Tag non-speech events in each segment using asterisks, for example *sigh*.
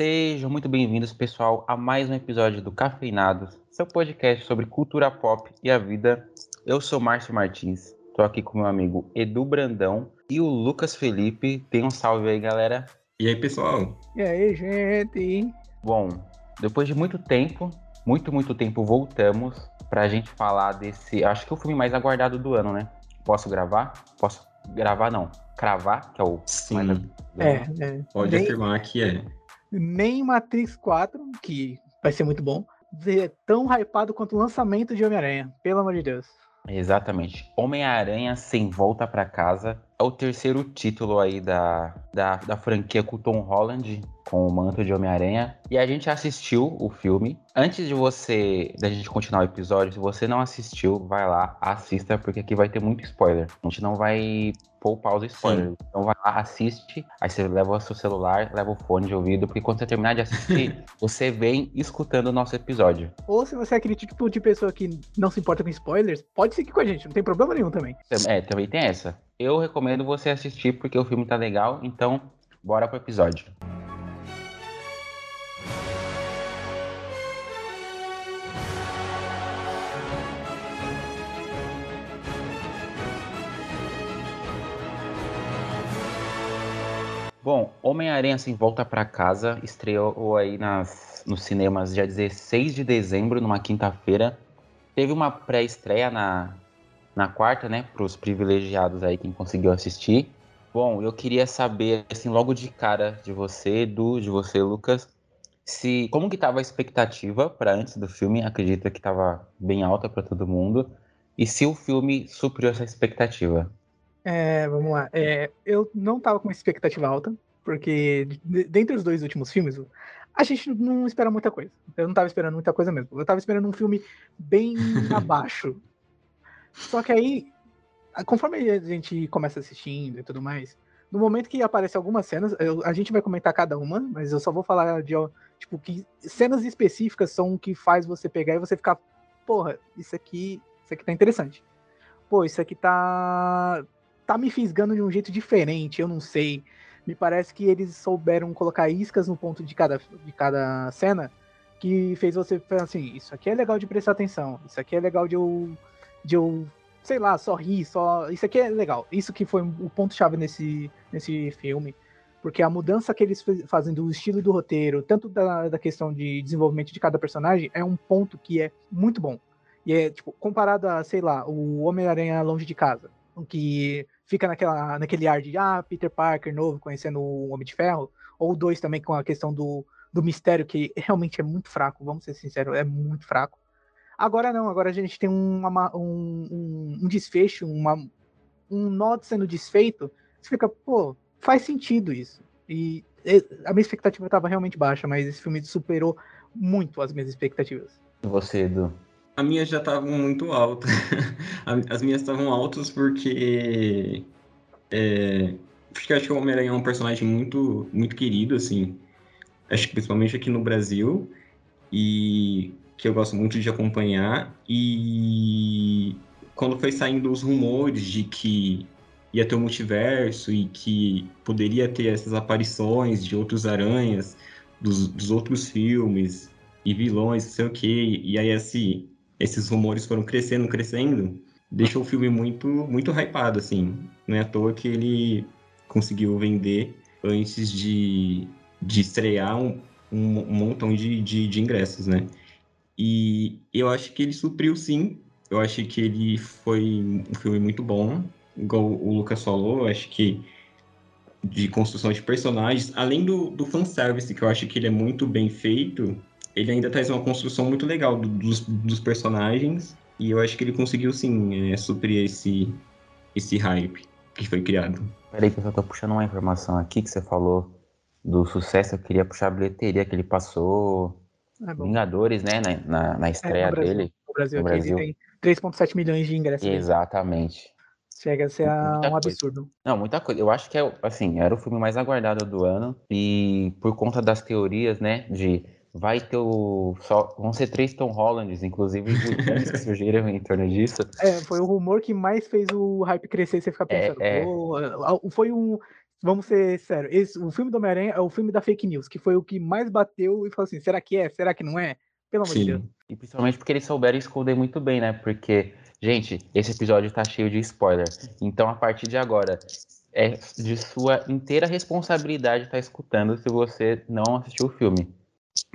Sejam muito bem-vindos, pessoal, a mais um episódio do Cafeinados, seu podcast sobre cultura pop e a vida. Eu sou Márcio Martins, estou aqui com meu amigo Edu Brandão e o Lucas Felipe. Tem um salve aí, galera. E aí, pessoal? E aí, gente? Bom, depois de muito tempo, muito, muito tempo, voltamos pra gente falar desse. Acho que é o filme mais aguardado do ano, né? Posso gravar? Posso gravar, não. Cravar, que é o. Sim. mais É, é. Pode nem, afirmar que é. Nem Matrix 4, que vai ser muito bom, é tão hypado quanto o lançamento de Homem-Aranha. Pelo amor de Deus. Exatamente. Homem-Aranha sem volta pra casa é o terceiro título aí da, da, da franquia com Tom Holland, com o manto de Homem-Aranha. E a gente assistiu o filme. Antes de você, da gente continuar o episódio, se você não assistiu, vai lá, assista, porque aqui vai ter muito spoiler. A gente não vai poupar os spoilers. Então vai lá, assiste, aí você leva o seu celular, leva o fone de ouvido, porque quando você terminar de assistir, *laughs* você vem escutando o nosso episódio. Ou se você é aquele tipo de pessoa que não se importa com spoilers, pode seguir com a gente, não tem problema nenhum também. É, também tem essa. Eu recomendo você assistir porque o filme tá legal, então bora pro episódio. Bom, Homem-Aranha Sem Volta pra Casa estreou aí nas, nos cinemas dia 16 de dezembro, numa quinta-feira. Teve uma pré-estreia na, na quarta, né, para os privilegiados aí, quem conseguiu assistir. Bom, eu queria saber, assim, logo de cara de você, Edu, de você, Lucas, se como que tava a expectativa para antes do filme? Acredita que estava bem alta para todo mundo. E se o filme supriu essa expectativa? É, vamos lá. É, eu não tava com uma expectativa alta, porque de- dentre os dois últimos filmes, a gente não espera muita coisa. Eu não tava esperando muita coisa mesmo. Eu tava esperando um filme bem *laughs* abaixo. Só que aí, conforme a gente começa assistindo e tudo mais, no momento que aparecem algumas cenas, eu- a gente vai comentar cada uma, mas eu só vou falar de, tipo, que cenas específicas são o que faz você pegar e você ficar, porra, isso aqui, isso aqui tá interessante. Pô, isso aqui tá tá me fisgando de um jeito diferente, eu não sei. Me parece que eles souberam colocar iscas no ponto de cada, de cada cena que fez você pensar assim, isso aqui é legal de prestar atenção, isso aqui é legal de eu, de eu sei lá, só rir, só. Isso aqui é legal. Isso que foi o ponto-chave nesse, nesse filme. Porque a mudança que eles fazem do estilo do roteiro, tanto da, da questão de desenvolvimento de cada personagem, é um ponto que é muito bom. E é, tipo, comparado a, sei lá, o Homem-Aranha Longe de Casa, que fica naquela, naquele ar de, ah, Peter Parker novo, conhecendo o Homem de Ferro, ou dois também com a questão do, do mistério, que realmente é muito fraco, vamos ser sinceros, é muito fraco. Agora não, agora a gente tem uma- um, um, desfecho, uma, um nó sendo desfeito, você fica, pô, faz sentido isso. E a minha expectativa estava realmente baixa, mas esse filme superou muito as minhas expectativas. Você, Edu? A minha já estavam muito alta. *laughs* As minhas estavam altas porque. É, porque eu acho que o Homem-Aranha é um personagem muito, muito querido, assim. Acho que principalmente aqui no Brasil. E que eu gosto muito de acompanhar. E quando foi saindo os rumores de que ia ter o multiverso e que poderia ter essas aparições de outros aranhas, dos, dos outros filmes e vilões, não sei o quê. E aí esse, esses rumores foram crescendo, crescendo, deixou o filme muito, muito hypado, assim. Não é à toa que ele conseguiu vender antes de, de estrear um, um, montão de, de, de ingressos, né? E eu acho que ele supriu sim. Eu acho que ele foi um filme muito bom. Igual o Lucas falou, eu acho que de construção de personagens, além do, do fanservice, que eu acho que ele é muito bem feito, ele ainda traz uma construção muito legal do- dos, dos personagens. E eu acho que ele conseguiu sim é, suprir esse, esse hype que foi criado. Peraí que eu só tô puxando uma informação aqui que você falou do sucesso. Eu queria puxar a bilheteria que ele passou. É. Vingadores, né? Na, na, na estreia no Brasil. dele. O Brasil, No Brasil. tem 3,7 milhões de ingressos. Exatamente. Chega a ser Muita um coisa. absurdo. Não, muita coisa. Eu acho que é, assim, era o filme mais aguardado do ano. E por conta das teorias, né? De vai ter o. Só, vão ser três Tom Hollands, inclusive os *laughs* filmes que surgiram em torno disso. É, foi o rumor que mais fez o hype crescer e você ficar É, pensando. é. "Pô, a- foi um. vamos ser sérios, esse, o filme do Homem-Aranha é o filme da fake news, que foi o que mais bateu e falou assim, será que é? Será que não é? Pelo amor de Deus. E principalmente porque eles souberam esconder muito bem, né? Porque, gente, esse episódio tá cheio de spoiler. Então, a partir de agora, é de sua inteira responsabilidade estar tá escutando se você não assistiu o filme.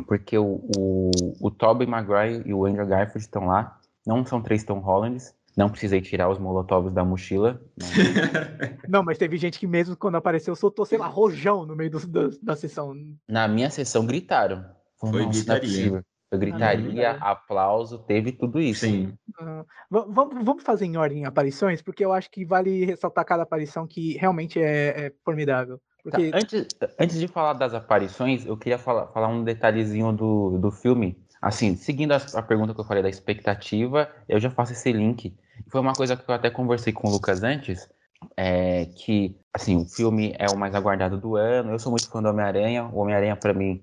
Porque o, o, o Tobey Maguire e o Andrew Garfield estão lá. Não são três Tom Hollands. Não precisei tirar os molotovs da mochila. *laughs* Não, mas teve gente que mesmo quando apareceu soltou, sei lá, rojão no meio do, do, da sessão. Na minha sessão gritaram. Foi é gritaria. Foi gritaria, ah, aplauso, teve tudo isso. Sim. Uh, vamos fazer em ordem aparições, porque eu acho que vale ressaltar cada aparição que realmente é, é formidável. Porque... Tá, antes, antes de falar das aparições, eu queria falar, falar um detalhezinho do, do filme. Assim, seguindo a, a pergunta que eu falei da expectativa, eu já faço esse link. Foi uma coisa que eu até conversei com o Lucas antes, é que, assim, o filme é o mais aguardado do ano. Eu sou muito fã do Homem-Aranha. O Homem-Aranha, para mim,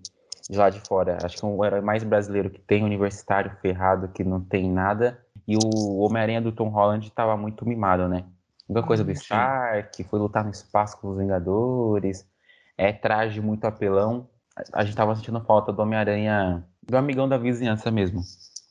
de lá de fora, acho que é o herói mais brasileiro que tem, universitário, ferrado, que não tem nada. E o Homem-Aranha do Tom Holland estava muito mimado, né? Muita coisa do Stark, foi lutar no espaço com os Vingadores, é traje muito apelão. A gente tava sentindo falta do Homem-Aranha, do amigão da vizinhança mesmo.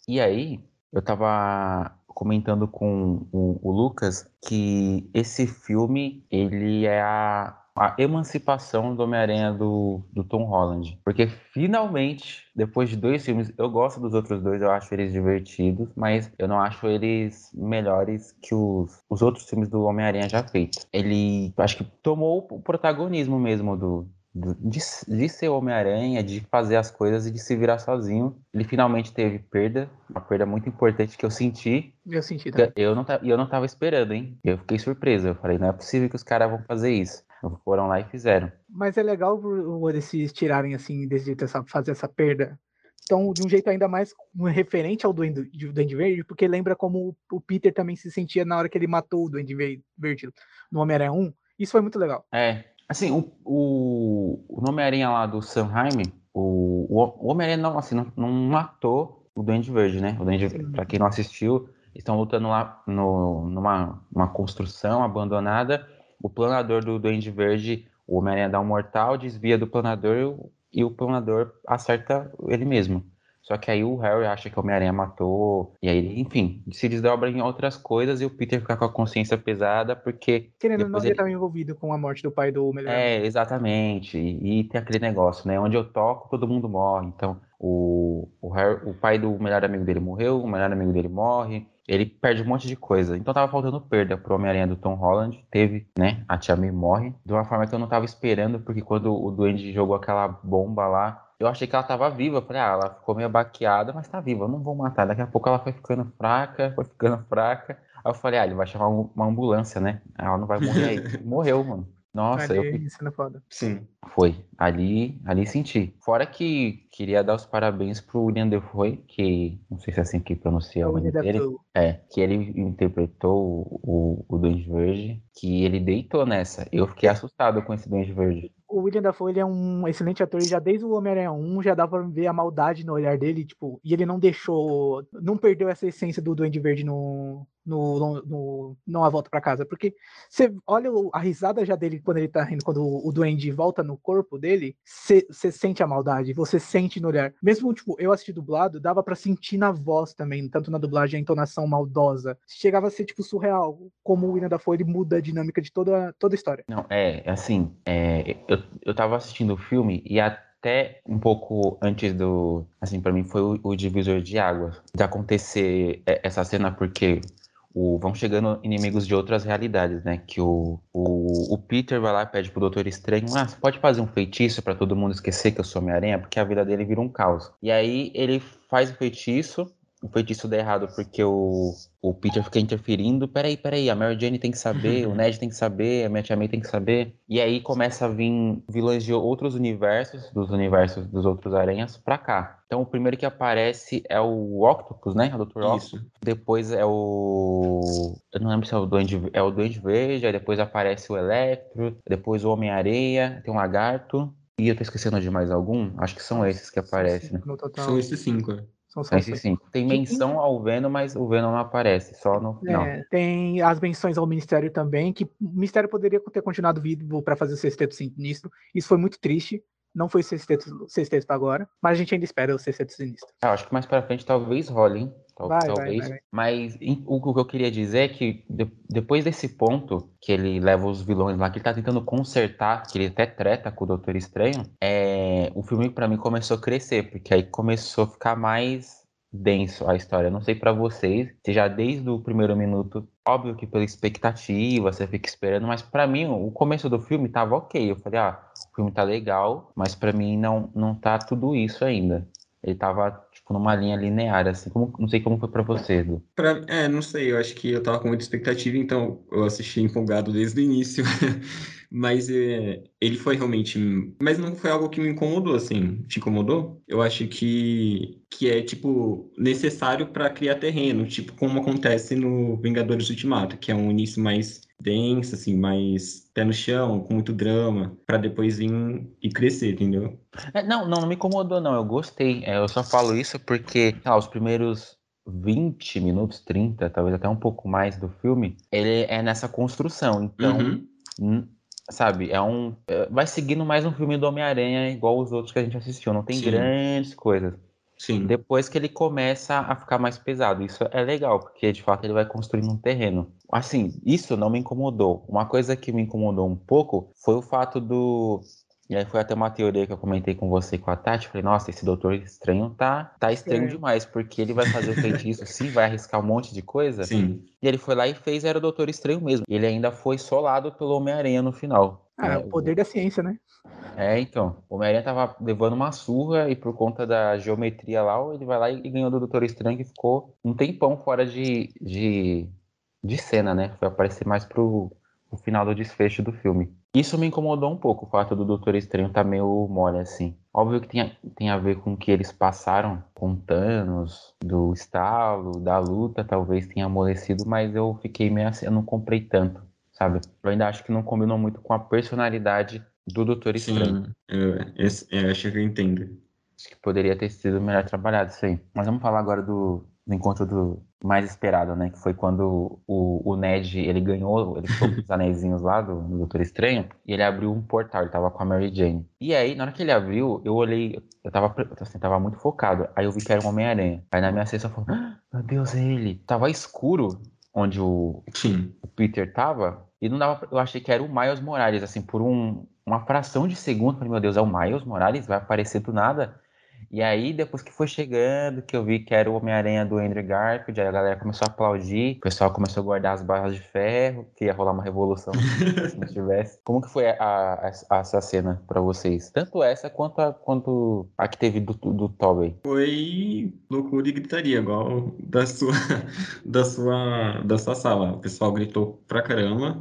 E aí, eu tava comentando com o, o Lucas que esse filme, ele é a a emancipação do Homem-Aranha do, do Tom Holland. Porque finalmente, depois de dois filmes, eu gosto dos outros dois, eu acho eles divertidos, mas eu não acho eles melhores que os, os outros filmes do Homem-Aranha já feitos. Ele, acho que tomou o protagonismo mesmo do, de, de, ser Homem-Aranha, de fazer as coisas e de se virar sozinho. Ele finalmente teve perda, uma perda muito importante que eu senti. Eu senti também. Eu não, eu não tava esperando, hein? Eu fiquei surpreso. Eu falei, não é possível que os caras vão fazer isso. Foram lá e fizeram. Mas é legal eles se tirarem assim, desse essa, fazer essa perda. Então, de um jeito ainda mais referente ao Duende, Duende Verde, porque lembra como o Peter também se sentia na hora que ele matou o Duende Verde no Homem-Aranha 1. Isso foi muito legal. É. Assim, o, o, o Homem-Aranha lá do Sanheim, o, o Homem-Aranha não, assim, não, não matou o Duende Verde, né? O Duende, pra quem não assistiu, estão lutando lá no, numa uma construção abandonada o planador do Duende Verde, o Homem-Aranha dá um mortal, desvia do planador e o planador acerta ele mesmo. Só que aí o Harry acha que o Homem-Aranha matou, e aí, enfim, se desdobra em outras coisas e o Peter fica com a consciência pesada, porque. Querendo ou não, ele estava envolvido com a morte do pai do melhor. É, exatamente. E, e, tem aquele negócio, né? Onde eu toco, todo mundo morre. Então, o, o, Harry, o pai do melhor amigo dele morreu, o melhor amigo dele morre, ele perde um monte de coisa. Então tava faltando perda pro Homem-Aranha do Tom Holland. Teve, né? A Tia May morre. De uma forma que eu não tava esperando, porque quando o Duende jogou aquela bomba lá, eu achei que ela tava viva. Falei, ah, ela ficou meio baqueada, mas tá viva, eu não vou matar. Daqui a pouco ela foi ficando fraca, foi ficando fraca. Aí eu falei, ah, ele vai chamar uma ambulância, né? Ela não vai morrer aí. *laughs* Morreu, mano. Nossa, ali, eu cena foda. Sim. Foi. Ali, ali senti. Fora que queria dar os parabéns pro William Defoe, que não sei se é assim que pronuncia o nome dele. É, que ele interpretou o, o Duende Verde, que ele deitou nessa. Eu fiquei assustado com esse Duende Verde o William Dafoe ele é um excelente ator, e já desde o Homem-Aranha 1 já dá pra ver a maldade no olhar dele, tipo, e ele não deixou, não perdeu essa essência do Duende Verde no, no, no, não a volta para casa, porque você olha a risada já dele quando ele tá rindo, quando o, o Duende volta no corpo dele, você sente a maldade, você sente no olhar. Mesmo, tipo, eu assisti dublado, dava para sentir na voz também, tanto na dublagem, a entonação maldosa. Chegava a ser, tipo, surreal, como o William Dafoe, ele muda a dinâmica de toda, toda a história. Não, é, assim, é, eu, eu tava assistindo o filme e até um pouco antes do. Assim, para mim foi o, o, divisor de águas de acontecer essa cena, porque o, vão chegando inimigos de outras realidades, né? Que o, o, o Peter vai lá e pede pro Doutor Estranho: Ah, você pode fazer um feitiço para todo mundo esquecer que eu sou Homem-Aranha? Porque a vida dele vira um caos. E aí ele faz o feitiço o feitiço dá errado porque o, o Peter fica interferindo. Peraí, peraí, a Mary Jane tem que saber, o *laughs* Ned tem que saber, a minha tia May tem que saber. E aí começa a vir vilões de outros universos, dos universos dos outros aranhas, pra cá. Então o primeiro que aparece é o Octopus, né? O Dr. Octopus. Depois é o. Eu não lembro se é o Duende, é o Duende Verde, aí depois aparece o Electro, depois o Homem-Areia, tem um lagarto. E eu tô esquecendo de mais algum? Acho que são esses que aparecem. São esses cinco. São só Esse sim. Tem menção ao Venom, mas o Venom não aparece, só no final. É, tem as menções ao Ministério também, que o Ministério poderia ter continuado vivo para fazer o Sexteto Sinistro. Isso foi muito triste. Não foi o Sexteto, sexteto agora, mas a gente ainda espera o Sexteto Sinistro. Ah, acho que mais pra frente talvez role, hein? Vai, vai, talvez. vai. Mas em- o, que eu queria dizer é que de- depois desse ponto, que ele leva os vilões lá, que ele tá tentando consertar, que ele até treta com o Doutor Estranho, é, o filme pra mim começou a crescer, porque aí começou a ficar mais denso a história. Eu Não sei pra vocês, se já desde o primeiro minuto, óbvio que pela expectativa, você fica esperando, mas pra mim o começo do filme tava ok. Eu falei, ah, o filme tá legal, mas pra mim não, não tá tudo isso ainda. Ele tava, tipo, numa linha linear, assim. Como, não sei como foi pra você, Edu. Pra, é, não sei, eu acho que eu tava com muita expectativa, então eu assisti empolgado desde o início. *laughs* Mas é, ele foi realmente. Mas não foi algo que me incomodou, assim. Te incomodou? Eu acho que, que é, tipo, necessário pra criar terreno, tipo, como acontece no Vingadores Ultimato, que é um início mais denso, assim, mais pé no chão, com muito drama, pra depois vir e crescer, entendeu? É, não, não, não me incomodou, não. Eu gostei. É, eu só falo isso porque, lá, os primeiros 20 minutos, 30, talvez até um pouco mais do filme, ele é nessa construção. Então, Uhum. hum, sabe, é um. é, vai seguindo mais um filme do Homem-Aranha igual os outros que a gente assistiu. Não tem Sim. grandes coisas. Sim. Depois que ele começa a ficar mais pesado. Isso é legal, porque de fato ele vai construindo um terreno. Assim, isso não me incomodou. Uma coisa que me incomodou um pouco foi o fato do. E aí foi até uma teoria que eu comentei com você e com a Tati. Falei, nossa, esse Doutor Estranho tá, tá estranho demais, porque ele vai fazer o feitiço sim, vai arriscar um monte de coisa. Sim. E ele foi lá e fez, era o Doutor Estranho mesmo. Ele ainda foi solado pelo Homem-Aranha no final. Ah, né? o poder da ciência, né? É, então. O Homem-Aranha tava levando uma surra e por conta da geometria lá, ele vai lá e ganhou do Doutor Estranho que ficou um tempão fora de, de, de cena, né? Foi aparecer mais pro, pro final do desfecho do filme. Isso me incomodou um pouco, o fato do Doutor Estranho tá meio mole, assim. Óbvio que tem tem a ver com o que eles passaram com Thanos, do estalo, da luta, talvez tenha amolecido, mas eu fiquei meio assim, eu não comprei tanto, sabe? Eu ainda acho que não combinou muito com a personalidade do Doutor Estranho. Sim. Eu, esse- eu acho que eu entendo. Acho que poderia ter sido melhor trabalhado isso aí. Mas vamos falar agora do, do encontro do mais esperado, né? Que foi quando o, o Ned, ele ganhou, ele ficou com os *laughs* anéisinhos lá do, do Doutor Estranho, e ele abriu um portal, ele tava com a Mary Jane. E aí, na hora que ele abriu, eu olhei, eu tava, assim, tava muito focado. Aí eu vi que era um Homem-Aranha. Aí na minha sessão eu falei, ah, meu Deus, é ele. Tava escuro onde o, Sim. o Peter tava, e não dava, eu achei que era o Miles Morales, assim, por um, uma fração de segundo, falei, meu Deus, é o Miles Morales, vai aparecer do nada. E aí, depois que foi chegando, que eu vi que era o Homem-Aranha do Andrew Garfield, aí a galera começou a aplaudir, o pessoal começou a guardar as barras de ferro, que ia rolar uma revolução *laughs* se não tivesse. Como que foi a, a- essa cena pra vocês? Tanto essa quanto a, quanto a que teve do, do Tobey. Foi loucura e gritaria, igual da sua, *laughs* da sua, da sua sala. O pessoal gritou pra caramba.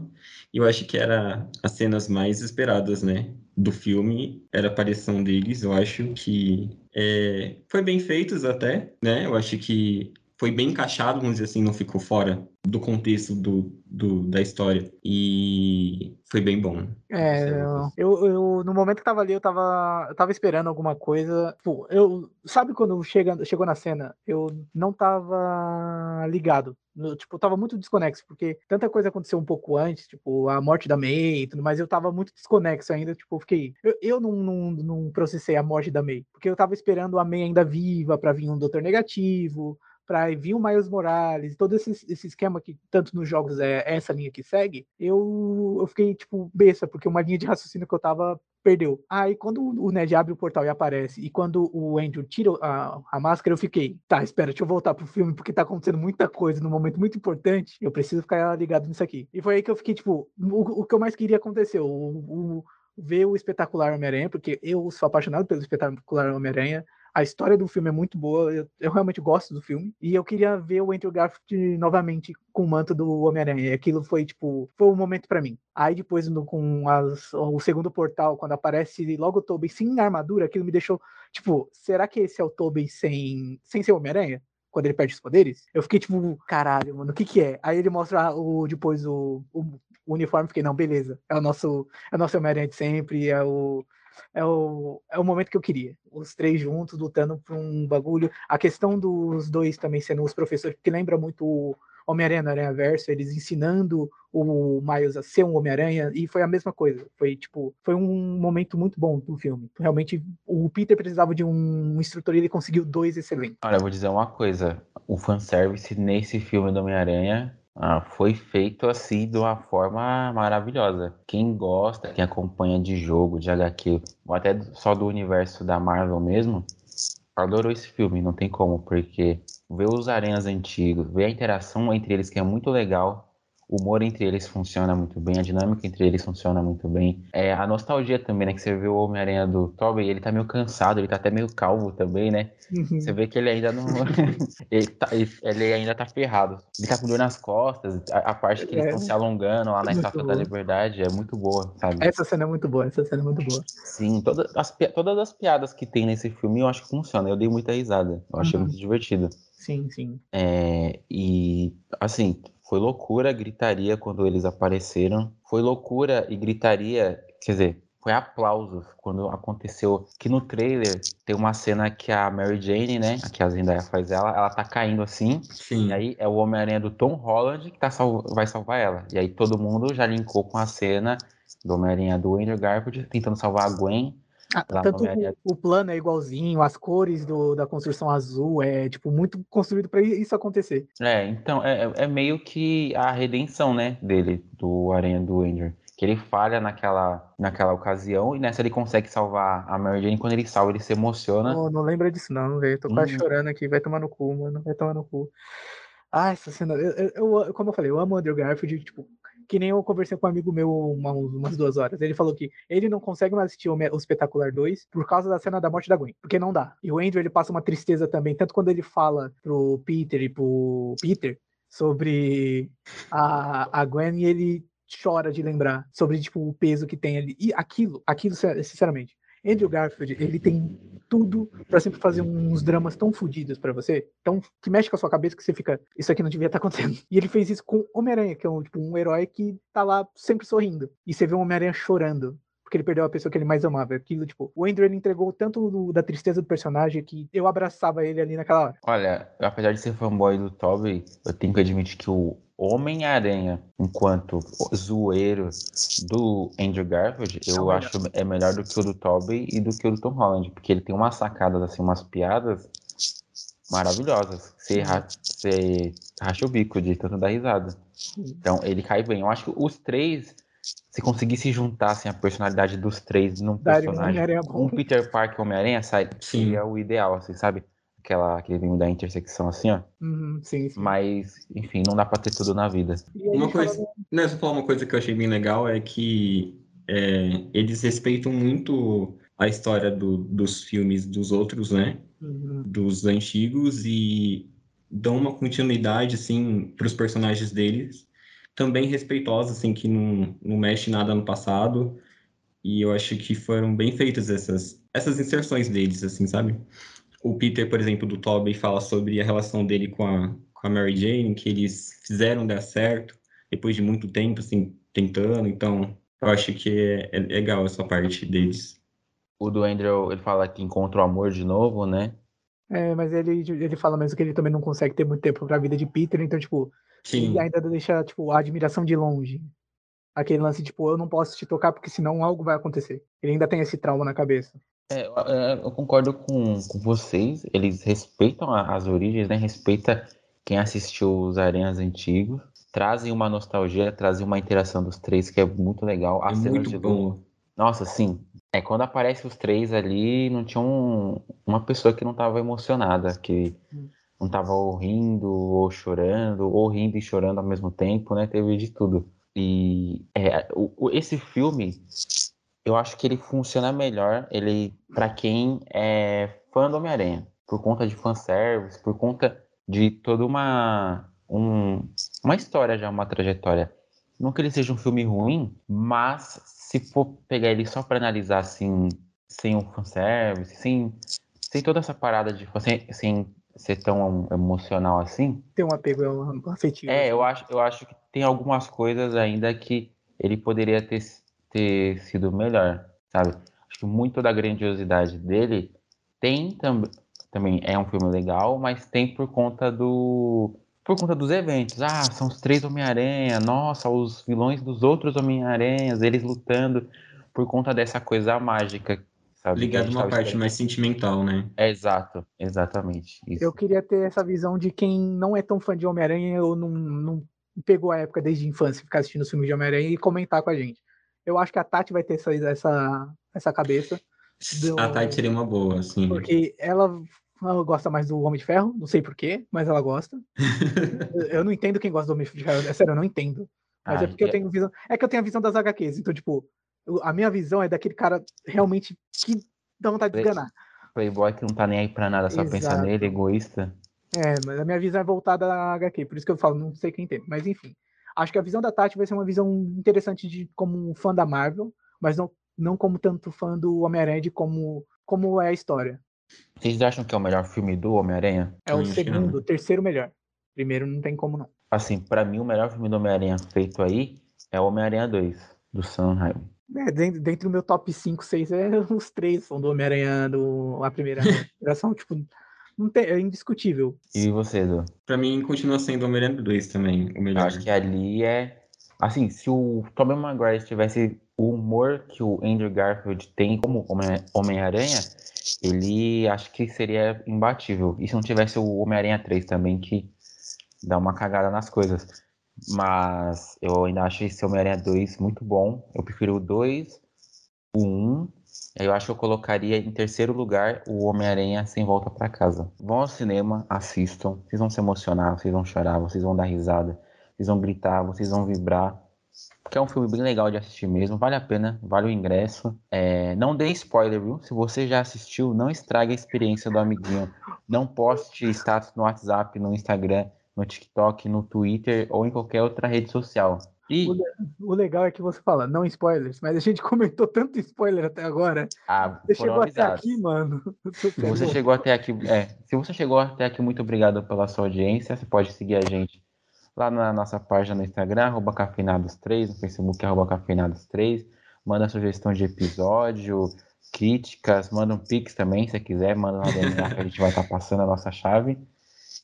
Eu acho que era as cenas mais esperadas, né? Do filme, era a aparição deles. Eu acho que é, foi bem feitos até, né? Eu acho que foi bem encaixado, vamos dizer assim, não ficou fora do contexto do, do, da história. E foi bem bom. É, eu, eu, no momento que tava ali, eu tava, eu tava esperando alguma coisa. Tipo, eu, sabe quando chega, chegou na cena, eu não tava ligado. No- tipo, eu tava muito desconexo, porque tanta coisa aconteceu um pouco antes, tipo, a morte da May e tudo mais, eu tava muito desconexo ainda, tipo, eu fiquei. Eu, eu não, não, não processei a morte da May, porque eu tava esperando a May ainda viva pra vir um Doutor Negativo, pra vir o Miles Morales, todo esse, esse esquema que tanto nos jogos é essa linha que segue, eu, eu fiquei, tipo, besta, porque uma linha de raciocínio que eu tava perdeu. Aí quando o Ned abre o portal e aparece, e quando o Andrew tira a, a máscara, eu fiquei, tá, espera, deixa eu voltar pro filme, porque tá acontecendo muita coisa num momento muito importante, eu preciso ficar ligado nisso aqui. E foi aí que eu fiquei, tipo, o, o que eu mais queria aconteceu, o, o- ver o espetacular Homem-Aranha, porque eu sou apaixonado pelo espetacular Homem-Aranha, a história do filme é muito boa, eu, eu realmente gosto do filme. E eu queria ver o Andrew Garfield novamente com o manto do Homem-Aranha. Aquilo foi, tipo, foi um momento pra mim. Aí depois, no- com as- o segundo portal, quando aparece logo o Tobey sem armadura, aquilo me deixou, tipo, será que esse é o Tobey sem, sem ser Homem-Aranha? Quando ele perde os poderes? Eu fiquei tipo, caralho, mano, o que que é? Aí ele mostra o, depois o, o, o uniforme, fiquei, não, beleza, é o nosso, é o nosso Homem-Aranha de sempre, é o, é o, é o momento que eu queria. Os três juntos lutando por um bagulho. A questão dos dois também sendo os professores, que lembra muito o Homem-Aranha no Aranha Verso, eles ensinando o Miles a ser um Homem-Aranha, e foi a mesma coisa. Foi tipo, foi um momento muito bom do filme. Realmente, o Peter precisava de um instrutor e ele conseguiu dois excelentes. Olha, eu vou dizer uma coisa: o fanservice nesse filme do Homem-Aranha ah, foi feito assim de uma forma maravilhosa. Quem gosta, quem acompanha de jogo, de HQ, ou até só do universo da Marvel mesmo, adorou esse filme, não tem como, porque ver os aranhas antigos, ver a interação entre eles que é muito legal, o humor entre eles funciona muito bem, a dinâmica entre eles funciona muito bem. É, a nostalgia também, né? Que você vê o Homem-Aranha do Tobey, ele tá meio cansado, ele tá até meio calvo também, né? Uhum. Você vê que ele ainda não. *laughs* ele, tá, ele, ainda tá ferrado. Ele tá com dor nas costas, a, a parte que eles estão é. se alongando lá na Estátua da Liberdade é muito boa, sabe? Essa cena é muito boa, essa cena é muito boa. Sim, todas as, todas as piadas que tem nesse filme eu acho que funciona. Eu dei muita risada. Eu achei uhum. muito divertido. Sim, sim. É, e, assim, foi loucura, gritaria quando eles apareceram. Foi loucura e gritaria, quer dizer, foi aplausos quando aconteceu que no trailer tem uma cena que a Mary Jane, né, que a Zendaya faz ela, ela tá caindo assim, Sim. e aí é o Homem-Aranha do Tom Holland que tá sal vai salvar ela. E aí todo mundo já linkou com a cena do Homem-Aranha do Andrew Garfield tentando salvar a Gwen, ah, tanto o, o, plano é igualzinho, as cores do, da construção azul é tipo muito construído para isso acontecer. É, então é, é, é meio que a redenção, né, dele, do Aranha do Andrew. Que ele falha naquela, naquela ocasião e nessa ele consegue salvar a Mary Jane. Quando ele salva, ele se emociona. Oh, não lembra disso, não, velho. Tô quase hum. chorando aqui. Vai tomar no cu, mano. Vai tomar no cu. Ah, essa cena. Eu, eu, eu, como eu falei, eu amo o Andrew Garfield. Tipo, que nem eu conversei com um amigo meu uma, umas duas horas. Ele falou que ele não consegue mais assistir o, Espetacular 2 por causa da cena da morte da Gwen, porque não dá. E o Andrew, ele passa uma tristeza também, tanto quando ele fala pro Peter e pro Peter sobre a, a Gwen e ele chora de lembrar sobre tipo o peso que tem ali. E aquilo, aquilo sinceramente, Andrew Garfield, ele tem tudo para sempre fazer uns dramas tão fodidos para você, tão que mexe com a sua cabeça que você fica, isso aqui não devia estar tá acontecendo. E ele fez isso com Homem-Aranha, que é um, tipo, um herói que tá lá sempre sorrindo. E você vê o Homem-Aranha chorando porque ele perdeu a pessoa que ele mais amava. Aquilo, tipo, o Andrew ele entregou tanto do, da tristeza do personagem que eu abraçava ele ali naquela hora. Olha, apesar de ser fanboy do Tobey, eu tenho que admitir que o Homem-Aranha, enquanto zoeiro do Andrew Garfield, eu é acho é melhor do que o do Tobey e do que o do Tom Holland, porque ele tem umas sacadas, assim, umas piadas maravilhosas. Você, ra você racha o bico de tanto dar risada. Então, ele cai bem. Eu acho que os três, se conseguisse juntar assim, a personalidade dos três num personagem, um Peter Parker e Homem-Aranha, seria o ideal, assim, sabe? Aquela, aquele vinho da intersecção assim, ó. Uhum, sim, sim. Mas, enfim, não dá pra ter tudo na vida. Uma coisa, não, só falar uma coisa que eu achei bem legal é que é, eles respeitam muito a história do, dos filmes dos outros, né? Uhum. Dos antigos e dão uma continuidade, assim, pros personagens deles. Também respeitosa, assim, que não, não mexe nada no passado. E eu acho que foram bem feitas essas, essas inserções deles, assim, sabe? O Peter, por exemplo, do Tobey, fala sobre a relação dele com a, com a Mary Jane, que eles fizeram dar certo depois de muito tempo, assim, tentando. Então, eu acho que é, é legal essa parte deles. O do Andrew, ele fala que encontra o amor de novo, né? É, mas ele, ele fala mesmo que ele também não consegue ter muito tempo pra vida de Peter, então, tipo, Sim. ele ainda deixa, tipo, a admiração de longe. Aquele lance, tipo, eu não posso te tocar porque senão algo vai acontecer. Ele ainda tem esse trauma na cabeça. É, eu concordo com, com vocês. Eles respeitam as origens, né? Respeita quem assistiu os Aranhas antigos. Trazem uma nostalgia, trazem uma interação dos três que é muito legal. É muito bom. Nossa, sim. É, quando aparece os três ali, não tinha um, uma pessoa que não estava emocionada, que não estava ou rindo, ou chorando, ou rindo e chorando ao mesmo tempo, né? Teve de tudo. E é, o, esse filme eu acho que ele funciona melhor ele para quem é fã do Homem-Aranha, por conta de fanservice, por conta de toda uma um, uma história já, uma trajetória. Não que ele seja um filme ruim, mas se for pegar ele só para analisar assim, sem o fanservice, sem, sem toda essa parada de sem, sem ser tão emocional assim. Tem um apego afetivo. É, eu acho, eu acho que tem algumas coisas ainda que ele poderia ter ter sido melhor, sabe? acho que muito da grandiosidade dele tem tam também é um filme legal, mas tem por conta do por conta dos eventos. Ah, são os três Homem-Aranha, nossa, os vilões dos outros Homem-Aranhas, eles lutando por conta dessa coisa mágica, sabe? Ligado a uma parte esperando. mais sentimental, né? É, exato, exatamente. Isso. Eu queria ter essa visão de quem não é tão fã de Homem-Aranha ou não, não pegou a época desde a infância, ficar assistindo os filmes de Homem-Aranha e comentar com a gente. Eu acho que a Tati vai ter essa, essa, essa cabeça. Do... A Tati seria uma boa, sim. Porque ela, ela gosta mais do Homem de Ferro, não sei porquê, mas ela gosta. *laughs* eu não entendo quem gosta do Homem de Ferro, é sério, eu não entendo. Mas é porque é... eu tenho visão. É que eu tenho a visão das HQs, então, tipo, a minha visão é daquele cara realmente que dá vontade de enganar. Playboy que não tá nem aí pra nada, só Exato. pensa nele, egoísta. É, mas a minha visão é voltada à HQ, por isso que eu falo, não sei quem tem. Mas enfim, acho que a visão da Tati vai ser uma visão interessante de como um fã da Marvel, mas não, não como tanto fã do Homem-Aranha de como, como é a história. Vocês acham que é o melhor filme do Homem-Aranha? É o segundo, o terceiro melhor. Primeiro não tem como não. Assim, para mim o melhor filme do Homem-Aranha feito aí é o Homem-Aranha 2, do Sam Raimi. É, dentro, dentro do meu top 5, 6, é, *laughs* os três são do Homem-Aranha, do, a primeira *laughs* geração, tipo, tem, é indiscutível. E você, Edu? Pra mim, continua sendo Homem-Aranha 2 também, o melhor. Acho que ali é. Assim, se o Tobey Maguire tivesse o humor que o Andrew Garfield tem como Homem-Aranha, ele acho que seria imbatível. E se não tivesse o Homem-Aranha 3 também, que dá uma cagada nas coisas. Mas eu ainda acho esse Homem-Aranha 2 muito bom. Eu prefiro o 2, o 1 eu acho que eu colocaria em terceiro lugar o Homem-Aranha Sem Volta para Casa. Vão ao cinema, assistam, vocês vão se emocionar, vocês vão chorar, vocês vão dar risada, vocês vão gritar, vocês vão vibrar. Porque é um filme bem legal de assistir mesmo, vale a pena, vale o ingresso. É, não dê spoiler, viu? Se você já assistiu, não estrague a experiência do amiguinho. Não poste status no WhatsApp, no Instagram, no TikTok, no Twitter ou em qualquer outra rede social. E... O, legal é que você fala, não spoilers, mas a gente *laughs* comentou tanto spoiler até agora. Ah, você chegou até aqui, mano. *laughs* Se você chegou até aqui, é, se você chegou até aqui, muito obrigado pela sua audiência. Você pode seguir a gente lá na nossa página no Instagram, arroba cafeinados3, no Facebook, arroba cafeinados3. Manda sugestão de episódio, críticas, manda um pix também, se quiser, manda lá dentro que a gente vai estar passando a nossa chave.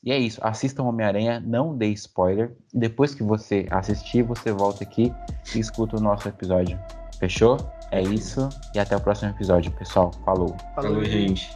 E é isso, assistam Homem-Aranha, não dê spoiler. Depois que você assistir, você volta aqui e escuta o nosso episódio. Fechou? É isso e até o próximo episódio, pessoal. Falou. Falou, gente.